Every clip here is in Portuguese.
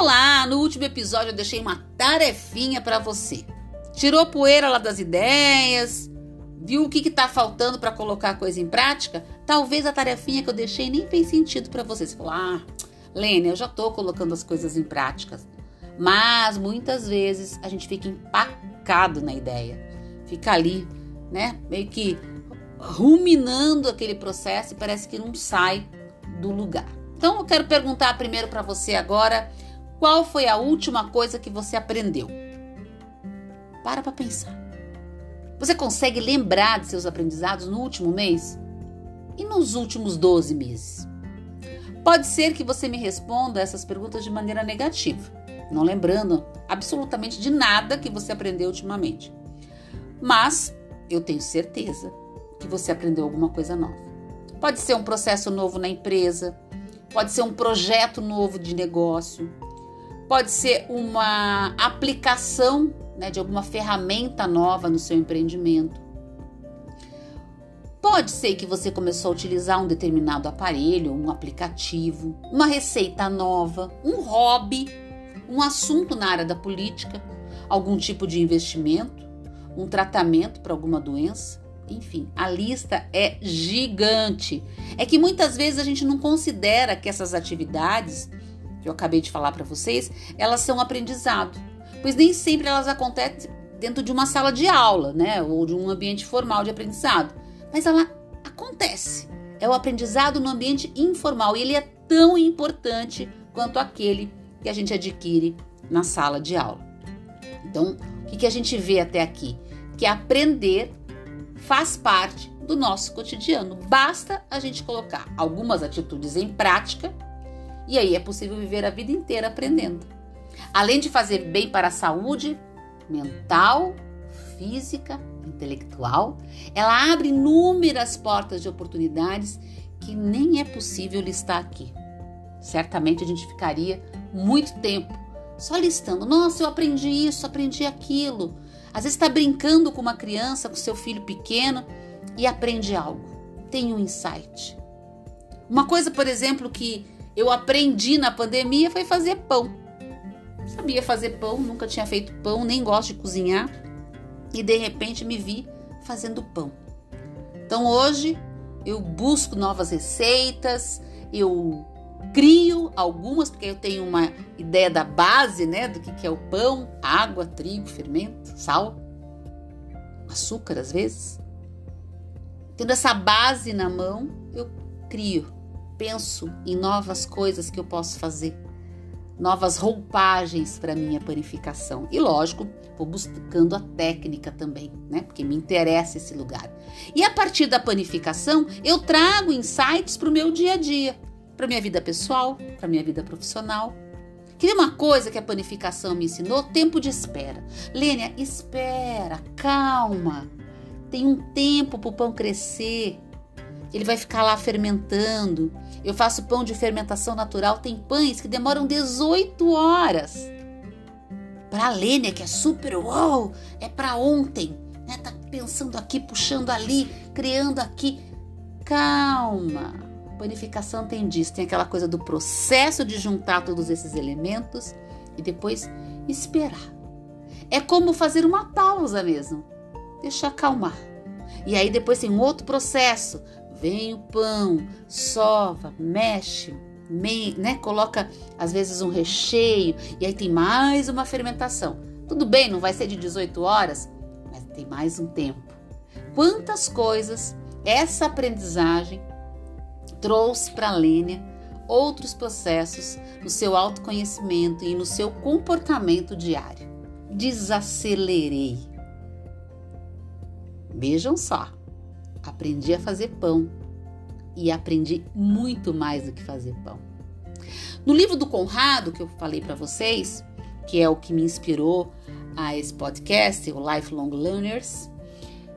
Olá, no último episódio eu deixei uma tarefinha para você. Tirou poeira lá das ideias? Viu o que está faltando para colocar a coisa em prática? Talvez a tarefinha que eu deixei nem fez sentido para você. Você falou, ah, Lênia, eu já estou colocando as coisas em práticas. Mas muitas vezes a gente fica empacado na ideia. Fica ali, né? Meio que ruminando aquele processo e parece que não sai do lugar. Então eu quero perguntar primeiro para você agora, qual foi a última coisa que você aprendeu? Para para pensar. Você consegue lembrar de seus aprendizados no último mês? E nos últimos 12 meses? Pode ser que você me responda essas perguntas de maneira negativa, não lembrando absolutamente de nada que você aprendeu ultimamente. Mas eu tenho certeza que você aprendeu alguma coisa nova. Pode ser um processo novo na empresa, pode ser um projeto novo de negócio, pode ser uma aplicação né, de alguma ferramenta nova no seu empreendimento. Pode ser que você começou a utilizar um determinado aparelho, um aplicativo, uma receita nova, um hobby, um assunto na área da política, algum tipo de investimento, um tratamento para alguma doença. Enfim, a lista é gigante. É que muitas vezes a gente não considera que essas atividades que eu acabei de falar para vocês, elas são aprendizado, pois nem sempre elas acontecem dentro de uma sala de aula, né, ou de um ambiente formal de aprendizado, mas ela acontece. É o aprendizado no ambiente informal e ele é tão importante quanto aquele que a gente adquire na sala de aula. Então, o que, que a gente vê até aqui? Que aprender faz parte do nosso cotidiano. Basta a gente colocar algumas atitudes em prática e aí é possível viver a vida inteira aprendendo. Além de fazer bem para a saúde mental, física, intelectual, ela abre inúmeras portas de oportunidades que nem é possível listar aqui. Certamente a gente ficaria muito tempo só listando. Nossa, eu aprendi isso, aprendi aquilo. Às vezes está brincando com uma criança, com seu filho pequeno e aprende algo. Tem um insight. Uma coisa, por exemplo, que eu aprendi na pandemia foi fazer pão. Sabia fazer pão, nunca tinha feito pão, nem gosto de cozinhar. E de repente me vi fazendo pão. Então hoje eu busco novas receitas, eu crio algumas, porque eu tenho uma ideia da base, né, do que é o pão, água, trigo, fermento, sal, açúcar às vezes. Tendo essa base na mão, eu crio penso em novas coisas que eu posso fazer, novas roupagens para minha panificação. E lógico, vou buscando a técnica também, né? Porque me interessa esse lugar. E a partir da panificação, eu trago insights para o meu dia a dia, para minha vida pessoal, para minha vida profissional. Queria uma coisa que a panificação me ensinou? Tempo de espera. Lênia, espera, calma. Tem um tempo para o pão crescer. Ele vai ficar lá fermentando. Eu faço pão de fermentação natural, tem pães que demoram 18 horas. Para a Lênia, que é super uau, é para ontem, né? Tá pensando aqui, puxando ali, criando aqui. Calma. Panificação tem disso, tem aquela coisa do processo de juntar todos esses elementos e depois esperar. É como fazer uma pausa mesmo. Deixa acalmar. E aí depois tem um outro processo Vem o pão, sova, mexe, me, né? Coloca às vezes um recheio e aí tem mais uma fermentação. Tudo bem, não vai ser de 18 horas, mas tem mais um tempo. Quantas coisas essa aprendizagem trouxe para a Lênia outros processos no seu autoconhecimento e no seu comportamento diário. Desacelerei. Vejam só aprendi a fazer pão e aprendi muito mais do que fazer pão. No livro do Conrado, que eu falei para vocês, que é o que me inspirou a esse podcast, o Lifelong Learners,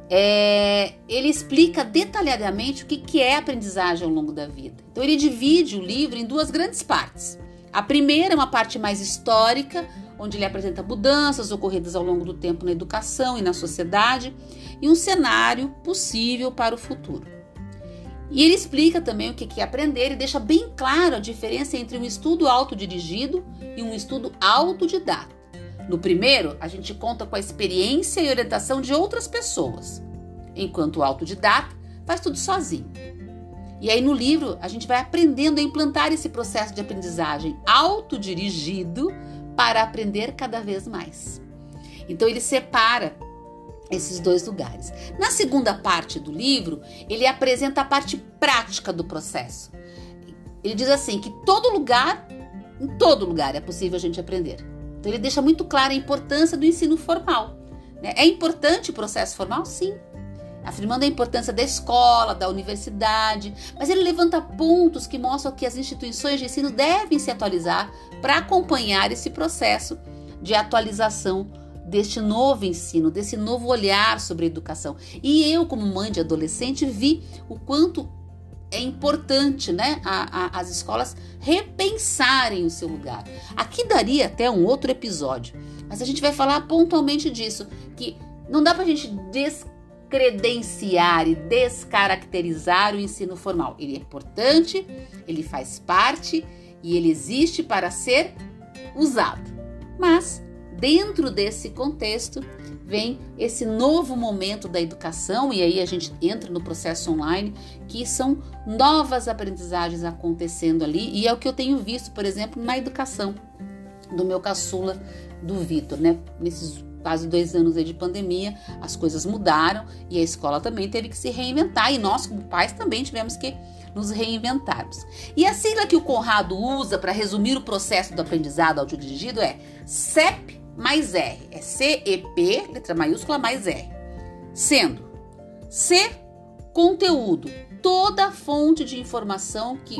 é, ele explica detalhadamente o que, que é aprendizagem ao longo da vida. Então, ele divide o livro em duas grandes partes. A primeira é uma parte mais histórica, onde ele apresenta mudanças ocorridas ao longo do tempo na educação e na sociedade e um cenário possível para o futuro. E ele explica também o que é aprender e deixa bem claro a diferença entre um estudo autodirigido e um estudo autodidata. No primeiro, a gente conta com a experiência e orientação de outras pessoas, enquanto o autodidata faz tudo sozinho. E aí no livro a gente vai aprendendo a implantar esse processo de aprendizagem autodirigido para aprender cada vez mais. Então ele separa esses dois lugares. Na segunda parte do livro, ele apresenta a parte prática do processo. Ele diz assim que todo lugar, em todo lugar é possível a gente aprender. Então ele deixa muito clara a importância do ensino formal. Né? É importante o processo formal? Sim. Afirmando a importância da escola, da universidade, mas ele levanta pontos que mostram que as instituições de ensino devem se atualizar para acompanhar esse processo de atualização deste novo ensino, desse novo olhar sobre a educação. E eu, como mãe de adolescente, vi o quanto é importante, né, a, a, as escolas repensarem o seu lugar. Aqui daria até um outro episódio, mas a gente vai falar pontualmente disso, que não dá para a gente descredenciar e descaracterizar o ensino formal. Ele é importante, ele faz parte e ele existe para ser usado. Mas dentro desse contexto, vem esse novo momento da educação, e aí a gente entra no processo online, que são novas aprendizagens acontecendo ali, e é o que eu tenho visto, por exemplo, na educação do meu caçula, do Vitor, né? Nesses quase dois anos de pandemia, as coisas mudaram e a escola também teve que se reinventar, e nós, como pais, também tivemos que nos reinventarmos. E a sigla que o Conrado usa para resumir o processo do aprendizado audiodirigido é CEP mais R. É CEP, letra maiúscula, mais R. Sendo C, conteúdo. Toda fonte de informação que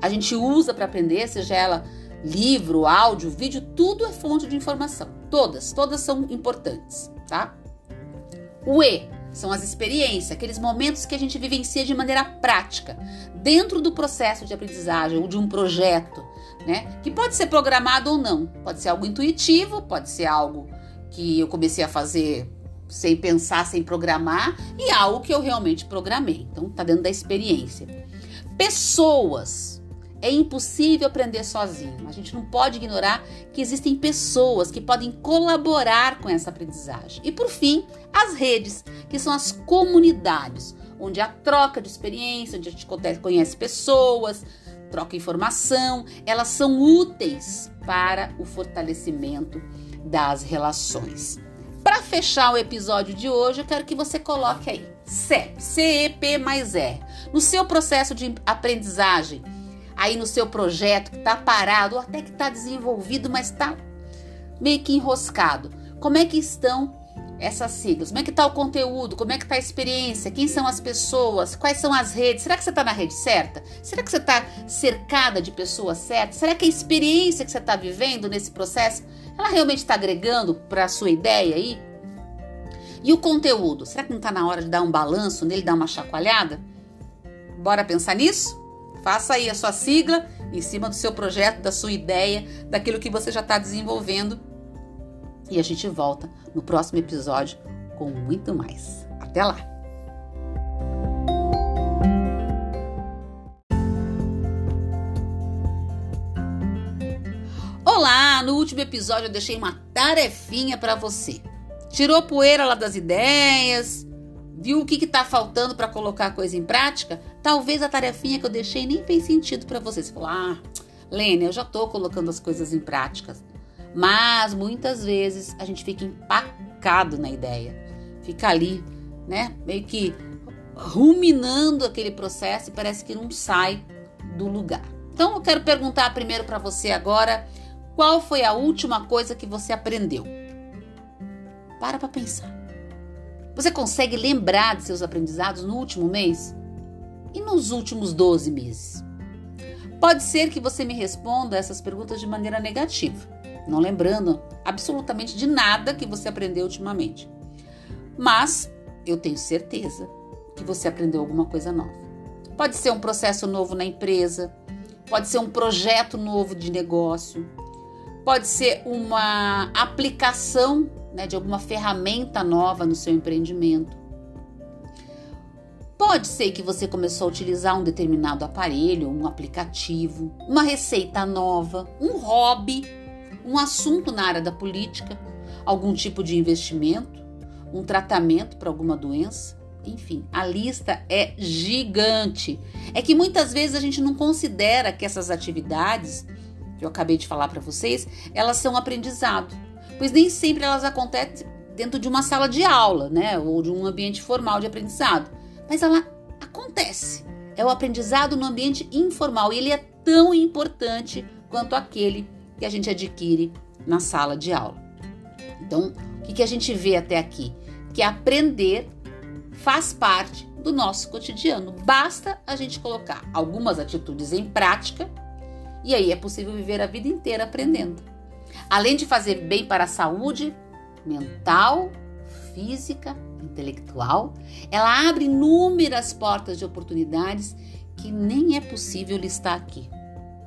a gente usa para aprender, seja ela livro, áudio, vídeo, tudo é fonte de informação. Todas, todas são importantes, tá? O E são as experiências, aqueles momentos que a gente vivencia de maneira prática, dentro do processo de aprendizagem ou de um projeto, né? Que pode ser programado ou não. Pode ser algo intuitivo, pode ser algo que eu comecei a fazer sem pensar, sem programar, e algo que eu realmente programei. Então, tá dentro da experiência. Pessoas é impossível aprender sozinho. A gente não pode ignorar que existem pessoas que podem colaborar com essa aprendizagem. E por fim, as redes, que são as comunidades, onde há troca de experiência, onde a gente conhece pessoas, troca informação, elas são úteis para o fortalecimento das relações. Para fechar o episódio de hoje, eu quero que você coloque aí CEP, CEP mais R. No seu processo de aprendizagem, aí no seu projeto que está parado ou até que está desenvolvido, mas está meio que enroscado. Como é que estão essas siglas? Como é que está o conteúdo? Como é que está a experiência? Quem são as pessoas? Quais são as redes? Será que você está na rede certa? Será que você está cercada de pessoas certas? Será que a experiência que você está vivendo nesse processo, ela realmente está agregando para a sua ideia aí? E o conteúdo? Será que não está na hora de dar um balanço nele, dar uma chacoalhada? Bora pensar nisso? Faça aí a sua sigla em cima do seu projeto, da sua ideia, daquilo que você já está desenvolvendo. E a gente volta no próximo episódio com muito mais. Até lá! Olá! No último episódio eu deixei uma tarefinha para você. Tirou poeira lá das ideias? Viu o que está faltando para colocar a coisa em prática? Talvez a tarefinha que eu deixei nem fez sentido para você. Você falou, ah, Lênia, eu já estou colocando as coisas em práticas. Mas muitas vezes a gente fica empacado na ideia. Fica ali, né? Meio que ruminando aquele processo e parece que não sai do lugar. Então eu quero perguntar primeiro para você agora, qual foi a última coisa que você aprendeu? Para para pensar. Você consegue lembrar de seus aprendizados no último mês? E nos últimos 12 meses? Pode ser que você me responda essas perguntas de maneira negativa, não lembrando absolutamente de nada que você aprendeu ultimamente. Mas eu tenho certeza que você aprendeu alguma coisa nova. Pode ser um processo novo na empresa, pode ser um projeto novo de negócio, pode ser uma aplicação né, de alguma ferramenta nova no seu empreendimento. Pode ser que você começou a utilizar um determinado aparelho, um aplicativo, uma receita nova, um hobby, um assunto na área da política, algum tipo de investimento, um tratamento para alguma doença. Enfim, a lista é gigante. É que muitas vezes a gente não considera que essas atividades que eu acabei de falar para vocês, elas são aprendizado, pois nem sempre elas acontecem dentro de uma sala de aula, né, ou de um ambiente formal de aprendizado mas ela acontece. É o aprendizado no ambiente informal e ele é tão importante quanto aquele que a gente adquire na sala de aula. Então, o que, que a gente vê até aqui? Que aprender faz parte do nosso cotidiano. Basta a gente colocar algumas atitudes em prática e aí é possível viver a vida inteira aprendendo. Além de fazer bem para a saúde mental, física intelectual, ela abre inúmeras portas de oportunidades que nem é possível listar aqui.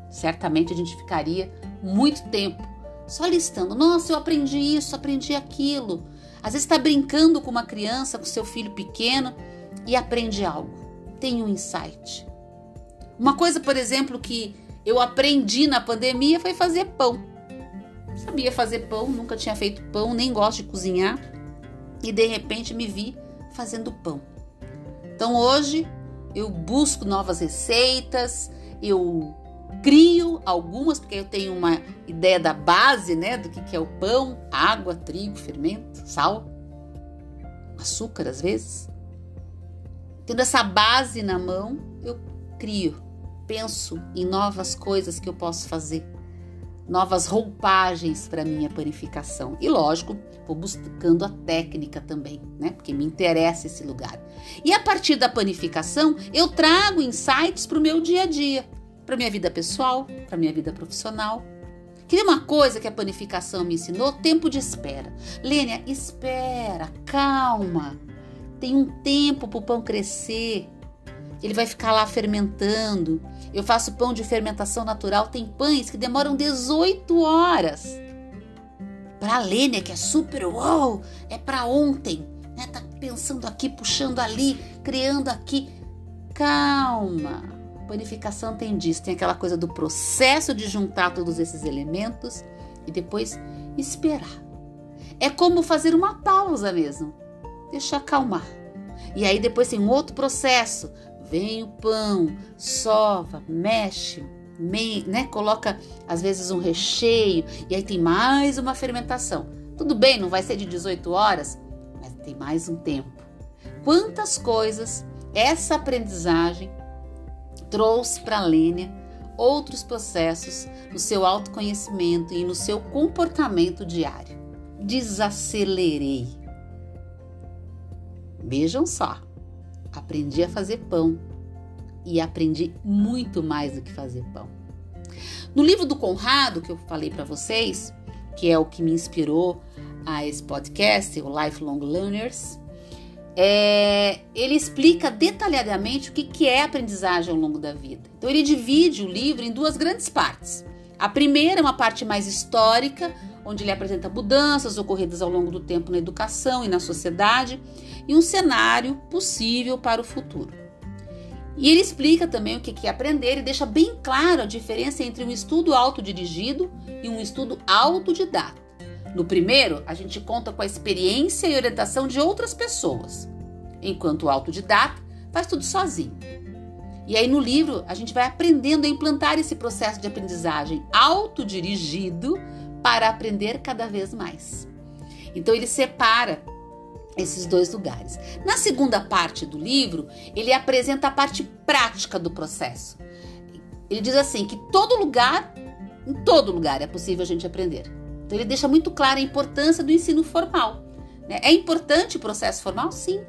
Certamente a gente ficaria muito tempo só listando. Nossa, eu aprendi isso, aprendi aquilo. Às vezes está brincando com uma criança, com seu filho pequeno e aprende algo. Tem um insight. Uma coisa, por exemplo, que eu aprendi na pandemia foi fazer pão. Sabia fazer pão, nunca tinha feito pão, nem gosto de cozinhar e de repente me vi fazendo pão. Então hoje eu busco novas receitas, eu crio algumas, porque eu tenho uma ideia da base, né, do que é o pão, água, trigo, fermento, sal, açúcar às vezes. Tendo essa base na mão, eu crio, penso em novas coisas que eu posso fazer novas roupagens para minha panificação. E lógico, vou buscando a técnica também, né? Porque me interessa esse lugar. E a partir da panificação, eu trago insights para o meu dia a dia, para minha vida pessoal, para minha vida profissional. Queria uma coisa que a panificação me ensinou? Tempo de espera. Lênia, espera, calma. Tem um tempo para o pão crescer. Ele vai ficar lá fermentando. Eu faço pão de fermentação natural. Tem pães que demoram 18 horas. Para a Lênia, que é super uau, é para ontem. Né? Tá pensando aqui, puxando ali, criando aqui. Calma. Panificação tem disso. Tem aquela coisa do processo de juntar todos esses elementos e depois esperar. É como fazer uma pausa mesmo. Deixa acalmar. E aí depois tem um outro processo Vem o pão, sova, mexe, me, né? Coloca às vezes um recheio e aí tem mais uma fermentação. Tudo bem, não vai ser de 18 horas, mas tem mais um tempo. Quantas coisas essa aprendizagem trouxe para a Lênia outros processos no seu autoconhecimento e no seu comportamento diário. Desacelerei. Vejam só aprendi a fazer pão e aprendi muito mais do que fazer pão. No livro do Conrado, que eu falei para vocês, que é o que me inspirou a esse podcast, o Lifelong Learners, é, ele explica detalhadamente o que, que é aprendizagem ao longo da vida. Então, ele divide o livro em duas grandes partes. A primeira é uma parte mais histórica, onde ele apresenta mudanças ocorridas ao longo do tempo na educação e na sociedade, e um cenário possível para o futuro. E ele explica também o que é aprender e deixa bem claro a diferença entre um estudo autodirigido e um estudo autodidata. No primeiro, a gente conta com a experiência e orientação de outras pessoas, enquanto o autodidata faz tudo sozinho. E aí no livro a gente vai aprendendo a implantar esse processo de aprendizagem autodirigido para aprender cada vez mais. Então ele separa esses dois lugares. Na segunda parte do livro, ele apresenta a parte prática do processo. Ele diz assim que todo lugar, em todo lugar é possível a gente aprender. Então ele deixa muito clara a importância do ensino formal. Né? É importante o processo formal? Sim.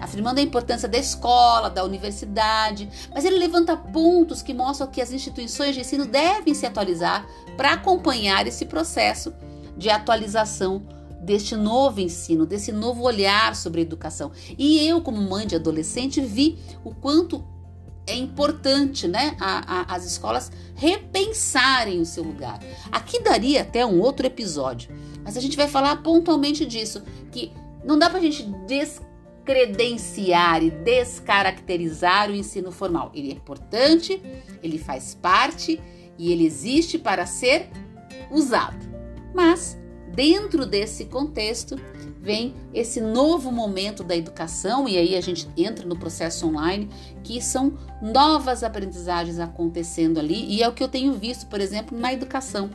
Afirmando a importância da escola, da universidade, mas ele levanta pontos que mostram que as instituições de ensino devem se atualizar para acompanhar esse processo de atualização deste novo ensino, desse novo olhar sobre a educação. E eu, como mãe de adolescente, vi o quanto é importante, né, a, a, as escolas repensarem o seu lugar. Aqui daria até um outro episódio, mas a gente vai falar pontualmente disso, que não dá para a gente credenciar e descaracterizar o ensino formal. Ele é importante, ele faz parte e ele existe para ser usado. Mas, dentro desse contexto, vem esse novo momento da educação, e aí a gente entra no processo online, que são novas aprendizagens acontecendo ali, e é o que eu tenho visto, por exemplo, na educação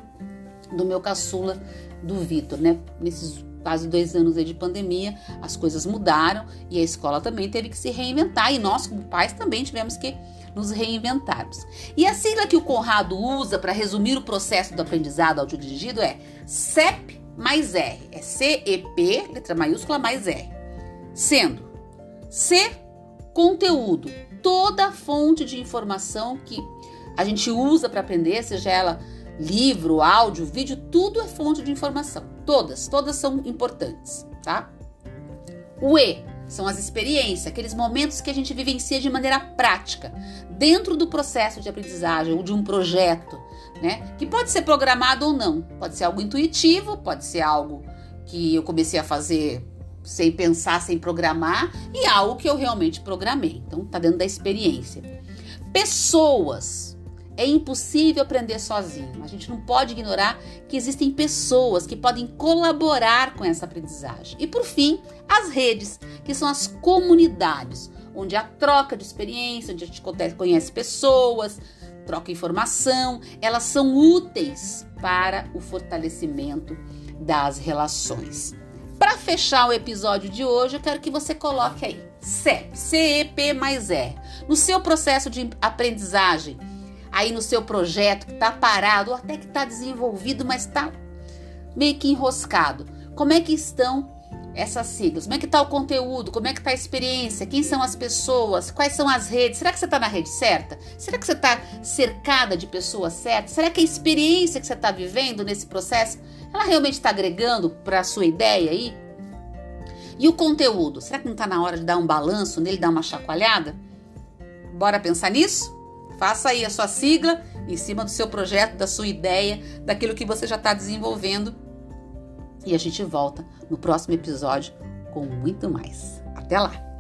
do meu caçula, do Vitor, né? Nesses quase dois anos de pandemia, as coisas mudaram e a escola também teve que se reinventar, e nós, como pais, também tivemos que nos reinventarmos. E a sigla que o Conrado usa para resumir o processo do aprendizado audiodirigido é CEP mais R. É CEP, letra maiúscula, mais R. Sendo C, conteúdo. Toda fonte de informação que a gente usa para aprender, seja ela livro, áudio, vídeo, tudo é fonte de informação. Todas, todas são importantes, tá? O E são as experiências, aqueles momentos que a gente vivencia de maneira prática, dentro do processo de aprendizagem ou de um projeto, né? Que pode ser programado ou não, pode ser algo intuitivo, pode ser algo que eu comecei a fazer sem pensar, sem programar, e algo que eu realmente programei. Então, tá dentro da experiência. Pessoas, é impossível aprender sozinho. A gente não pode ignorar que existem pessoas que podem colaborar com essa aprendizagem. E por fim, as redes, que são as comunidades, onde há troca de experiência, onde a gente conhece pessoas, troca informação, elas são úteis para o fortalecimento das relações. Para fechar o episódio de hoje, eu quero que você coloque aí CEP, CEP mais R, no seu processo de aprendizagem aí no seu projeto que está parado ou até que está desenvolvido, mas está meio que enroscado. Como é que estão essas siglas? Como é que está o conteúdo? Como é que está a experiência? Quem são as pessoas? Quais são as redes? Será que você está na rede certa? Será que você está cercada de pessoas certas? Será que a experiência que você está vivendo nesse processo, ela realmente está agregando para a sua ideia aí? E o conteúdo? Será que não está na hora de dar um balanço nele, dar uma chacoalhada? Bora pensar nisso? Faça aí a sua sigla em cima do seu projeto, da sua ideia, daquilo que você já está desenvolvendo. E a gente volta no próximo episódio com muito mais. Até lá!